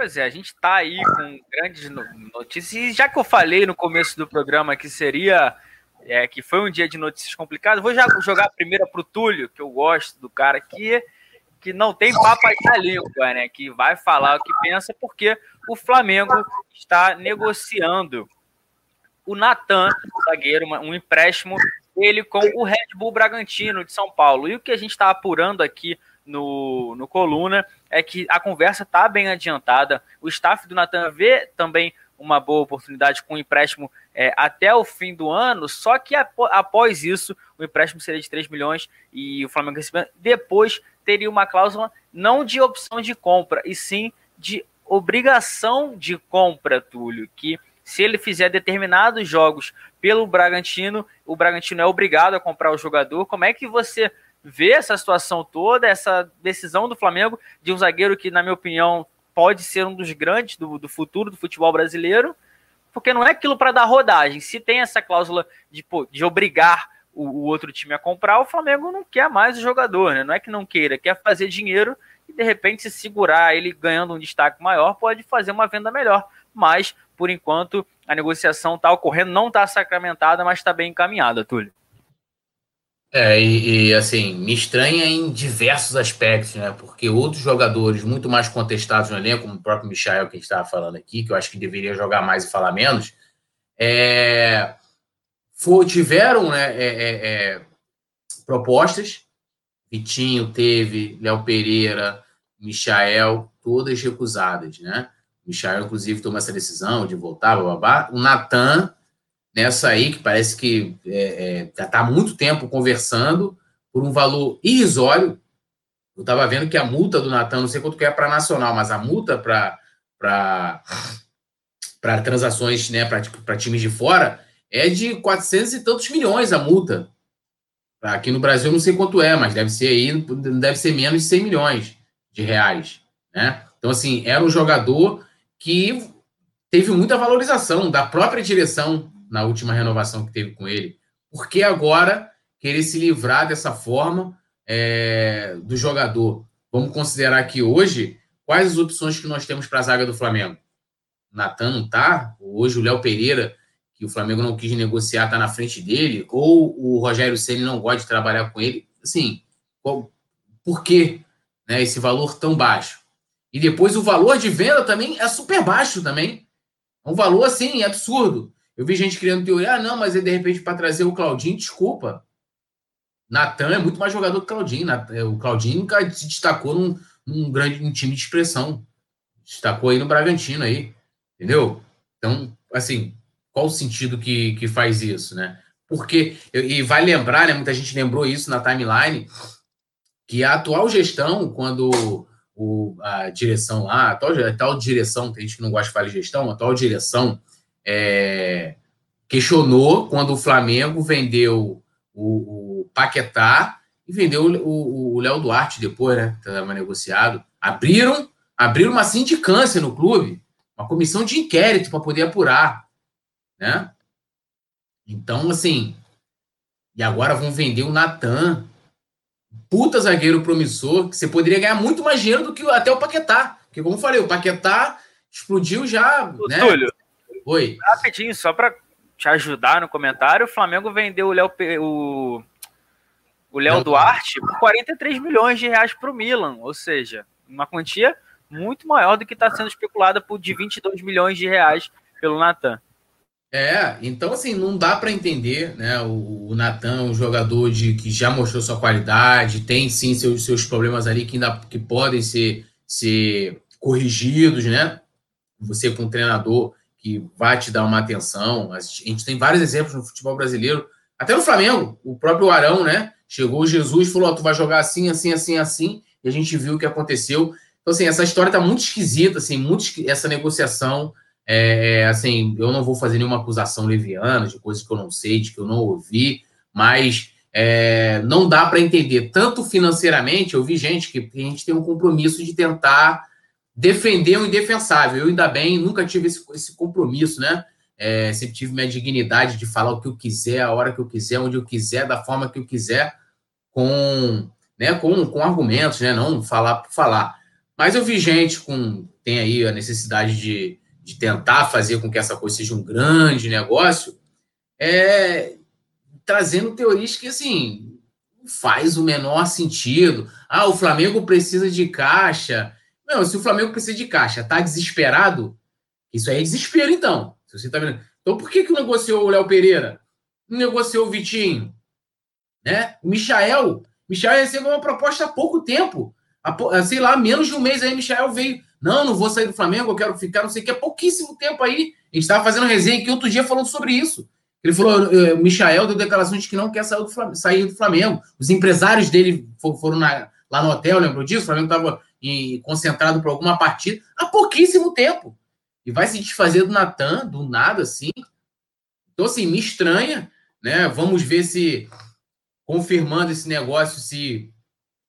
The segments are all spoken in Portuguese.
Pois é, a gente está aí com grandes notícias. E já que eu falei no começo do programa que seria. É, que foi um dia de notícias complicado, vou já jogar a primeira para o Túlio, que eu gosto do cara aqui, que não tem papas na língua, né? Que vai falar o que pensa, porque o Flamengo está negociando o Natan, zagueiro, um empréstimo ele com o Red Bull Bragantino de São Paulo. E o que a gente está apurando aqui no, no Coluna é que a conversa está bem adiantada. O staff do Natan vê também uma boa oportunidade com o empréstimo é, até o fim do ano, só que após isso o empréstimo seria de 3 milhões e o Flamengo recebendo, depois teria uma cláusula não de opção de compra, e sim de obrigação de compra, Túlio, que se ele fizer determinados jogos pelo Bragantino, o Bragantino é obrigado a comprar o jogador. Como é que você vê essa situação toda, essa decisão do Flamengo de um zagueiro que, na minha opinião, pode ser um dos grandes do, do futuro do futebol brasileiro? Porque não é aquilo para dar rodagem. Se tem essa cláusula de, de obrigar o, o, outro time a comprar, o Flamengo não quer mais o jogador, né? Não é que não queira, quer fazer dinheiro e de repente se segurar ele ganhando um destaque maior, pode fazer uma venda melhor. Mas, por enquanto, a negociação está ocorrendo, não está sacramentada, mas está bem encaminhada, Túlio. É, e, e, assim, me estranha em diversos aspectos, né? Porque outros jogadores muito mais contestados no elenco, como o próprio Michael que a gente estava falando aqui, que eu acho que deveria jogar mais e falar menos, é, for, tiveram né, é, é, é propostas. Vitinho teve, Léo Pereira, Michael, todas recusadas, né? Michael, inclusive, tomou essa decisão de voltar, babá. O Natan nessa aí, que parece que é, é, já está há muito tempo conversando por um valor irrisório. Eu estava vendo que a multa do Natan, não sei quanto que é para nacional, mas a multa para para transações né, para times de fora é de 400 e tantos milhões a multa. Aqui no Brasil não sei quanto é, mas deve ser aí, deve ser menos de 100 milhões de reais. Né? Então, assim, era um jogador que teve muita valorização da própria direção na última renovação que teve com ele. Por que agora querer se livrar dessa forma é, do jogador? Vamos considerar que hoje, quais as opções que nós temos para a zaga do Flamengo? Natan não está, hoje o Léo Pereira, que o Flamengo não quis negociar, está na frente dele, ou o Rogério Ceni não gosta de trabalhar com ele. Assim, qual, por que né, esse valor tão baixo? E depois o valor de venda também é super baixo também. É um valor assim absurdo. Eu vi gente criando teoria, ah, não, mas é de repente para trazer o Claudinho, desculpa. Natan é muito mais jogador que o Claudinho. É, o Claudinho nunca se destacou num, num grande num time de expressão. Destacou aí no Bragantino aí. Entendeu? Então, assim, qual o sentido que, que faz isso, né? Porque, e vai lembrar, né? Muita gente lembrou isso na timeline, que a atual gestão, quando o, a direção lá, a atual, a tal direção, tem gente que não gosta de falar de gestão, a atual direção é, questionou quando o Flamengo vendeu o, o Paquetá e vendeu o Léo Duarte depois, né? Estava negociado. Abriram, abriram uma sindicância no clube, uma comissão de inquérito para poder apurar, né? Então, assim, e agora vão vender o Natan, puta zagueiro promissor, que você poderia ganhar muito mais dinheiro do que até o Paquetá. Porque, como eu falei, o Paquetá explodiu já. Né? Túlio, Oi. Rapidinho, só para te ajudar no comentário, o Flamengo vendeu o Léo o, o Léo Duarte por 43 milhões de reais para o Milan, ou seja, uma quantia muito maior do que está sendo especulada por de 22 milhões de reais pelo Natan. É, então assim, não dá para entender, né? O, o Natan, um jogador de, que já mostrou sua qualidade, tem sim seus, seus problemas ali que ainda que podem ser, ser corrigidos, né? Você com um treinador que vai te dar uma atenção. A gente tem vários exemplos no futebol brasileiro, até no Flamengo, o próprio Arão, né? Chegou Jesus e falou: oh, tu vai jogar assim, assim, assim, assim, e a gente viu o que aconteceu. Então, assim, essa história tá muito esquisita, assim, muito essa negociação. É, assim, eu não vou fazer nenhuma acusação leviana de coisas que eu não sei, de que eu não ouvi, mas é, não dá para entender tanto financeiramente. Eu vi gente que a gente tem um compromisso de tentar defender o indefensável. Eu, ainda bem, nunca tive esse, esse compromisso, né? É, sempre tive minha dignidade de falar o que eu quiser, a hora que eu quiser, onde eu quiser, da forma que eu quiser, com, né, com, com argumentos, né? Não falar por falar. Mas eu vi gente com tem aí a necessidade de, de tentar fazer com que essa coisa seja um grande negócio, é trazendo teorias que, assim, faz o menor sentido. Ah, o Flamengo precisa de caixa. Não, se o Flamengo precisa de caixa, tá desesperado, isso aí é desespero, então. Se você tá vendo. Então, por que, que negociou o Léo Pereira? Não negociou o Vitinho? Né? O Michael. Michael recebeu uma proposta há pouco tempo. Há, sei lá, menos de um mês aí, Michael veio. Não, não vou sair do Flamengo, eu quero ficar, não sei o que. Há pouquíssimo tempo aí. A gente estava fazendo resenha aqui outro dia falando sobre isso. Ele falou, o Michael deu declarações de que não quer sair do, Flamengo, sair do Flamengo. Os empresários dele foram na, lá no hotel, lembrou disso? O Flamengo estava concentrado para alguma partida há pouquíssimo tempo. E vai se desfazer do Natan, do nada, assim. Então, assim, me estranha, né? Vamos ver se, confirmando esse negócio, se,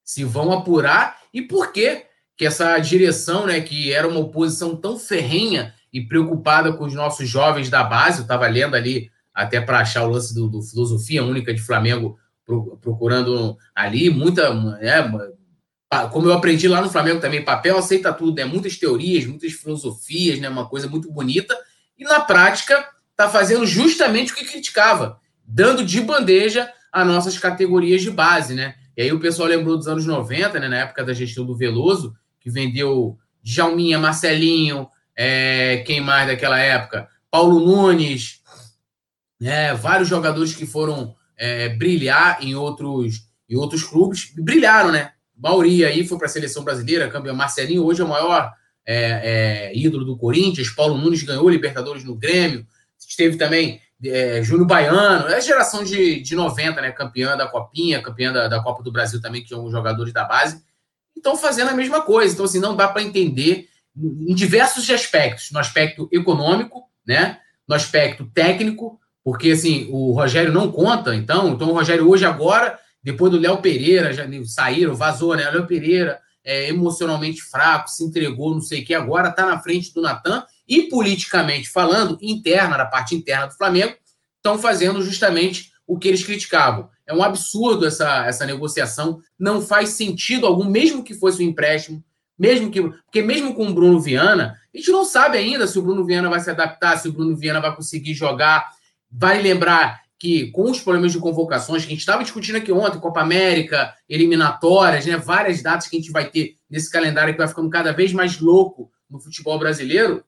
se vão apurar e por que que essa direção, né, que era uma oposição tão ferrenha e preocupada com os nossos jovens da base, eu estava lendo ali até para achar o lance do, do, Filosofia Única de Flamengo, procurando ali, muita. É, como eu aprendi lá no Flamengo também, papel aceita tudo, né? Muitas teorias, muitas filosofias, né? Uma coisa muito bonita. E na prática, está fazendo justamente o que criticava, dando de bandeja as nossas categorias de base, né? E aí o pessoal lembrou dos anos 90, né? Na época da gestão do Veloso, que vendeu Djalminha, Marcelinho, é, quem mais daquela época? Paulo Nunes, né? Vários jogadores que foram é, brilhar em outros, em outros clubes, brilharam, né? Mauri aí foi para a seleção brasileira, campeão. Marcelinho hoje é o maior é, é, ídolo do Corinthians. Paulo Nunes ganhou Libertadores no Grêmio. Esteve também é, Júnior Baiano, é a geração de, de 90, né? Campeã da Copinha, campeã da, da Copa do Brasil também, que são os jogadores da base. Estão fazendo a mesma coisa. Então, assim, não dá para entender em diversos aspectos. No aspecto econômico, né? No aspecto técnico, porque assim, o Rogério não conta, então, então o Rogério hoje agora, depois do Léo Pereira, já saíram, vazou, né? O Léo Pereira é emocionalmente fraco, se entregou, não sei o que, agora está na frente do Natan e politicamente falando, interna, na parte interna do Flamengo, estão fazendo justamente o que eles criticavam. É um absurdo essa, essa negociação, não faz sentido algum, mesmo que fosse um empréstimo, mesmo que. Porque mesmo com o Bruno Viana, a gente não sabe ainda se o Bruno Viana vai se adaptar, se o Bruno Viana vai conseguir jogar Vale lembrar que, com os problemas de convocações que a gente estava discutindo aqui ontem, Copa América, eliminatórias, né, várias datas que a gente vai ter nesse calendário que vai ficando cada vez mais louco no futebol brasileiro,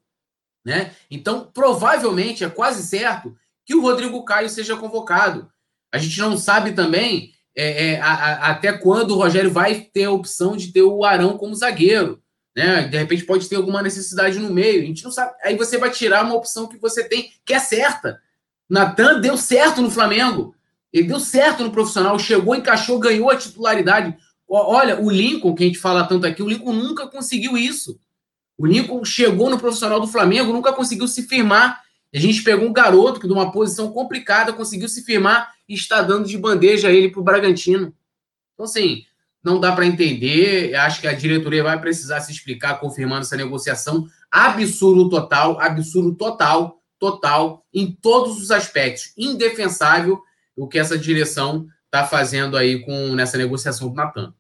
né? Então, provavelmente, é quase certo que o Rodrigo Caio seja convocado. A gente não sabe também é, é, a, a, até quando o Rogério vai ter a opção de ter o Arão como zagueiro. Né? De repente pode ter alguma necessidade no meio. A gente não sabe. Aí você vai tirar uma opção que você tem, que é certa. Natan deu certo no Flamengo. Ele deu certo no profissional, chegou, encaixou, ganhou a titularidade. Olha, o Lincoln, que a gente fala tanto aqui, o Lincoln nunca conseguiu isso. O Lincoln chegou no profissional do Flamengo, nunca conseguiu se firmar. A gente pegou um garoto que, de uma posição complicada, conseguiu se firmar e está dando de bandeja ele para o Bragantino. Então, assim, não dá para entender. Acho que a diretoria vai precisar se explicar, confirmando essa negociação. Absurdo total, absurdo total total em todos os aspectos. Indefensável o que essa direção está fazendo aí com nessa negociação do Natan.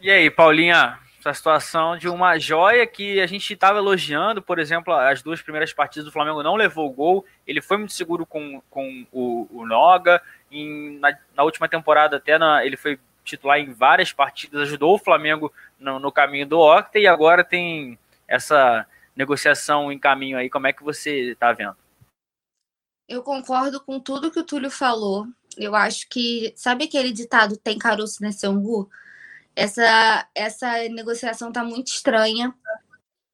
E aí, Paulinha, essa situação de uma joia que a gente estava elogiando, por exemplo, as duas primeiras partidas do Flamengo não levou o gol, ele foi muito seguro com, com o, o Noga, em, na, na, última temporada até na, ele foi titular em várias partidas, ajudou o Flamengo no, no caminho do Octa e agora tem essa negociação em caminho aí, como é que você está vendo? Eu concordo com tudo que o Túlio falou. Eu acho que, sabe aquele ditado tem caroço nesse angu? Essa, essa negociação está muito estranha.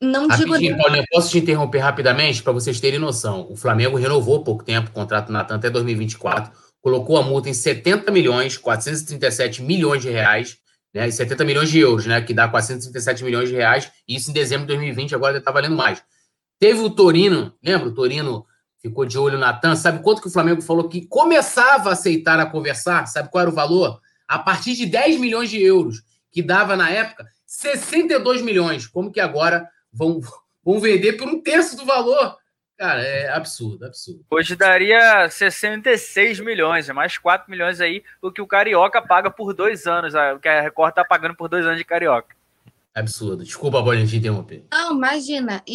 Não Rapidinho, digo. Paulinha, posso te interromper rapidamente para vocês terem noção? O Flamengo renovou pouco tempo o contrato Natan até 2024, colocou a multa em 70 milhões, 437 milhões de reais né, e 70 milhões de euros, né, que dá 437 milhões de reais, e isso em dezembro de 2020, agora está valendo mais. Teve o Torino, lembra? O Torino ficou de olho na TAM. Sabe quanto que o Flamengo falou que começava a aceitar a conversar? Sabe qual era o valor? A partir de 10 milhões de euros, que dava na época 62 milhões. Como que agora vão, vão vender por um terço do valor? Cara, é absurdo, absurdo. Hoje daria 66 milhões, é mais 4 milhões aí, o que o Carioca paga por dois anos, o que a Record tá pagando por dois anos de Carioca. Absurdo. Desculpa, pode te interromper. Não, imagina. E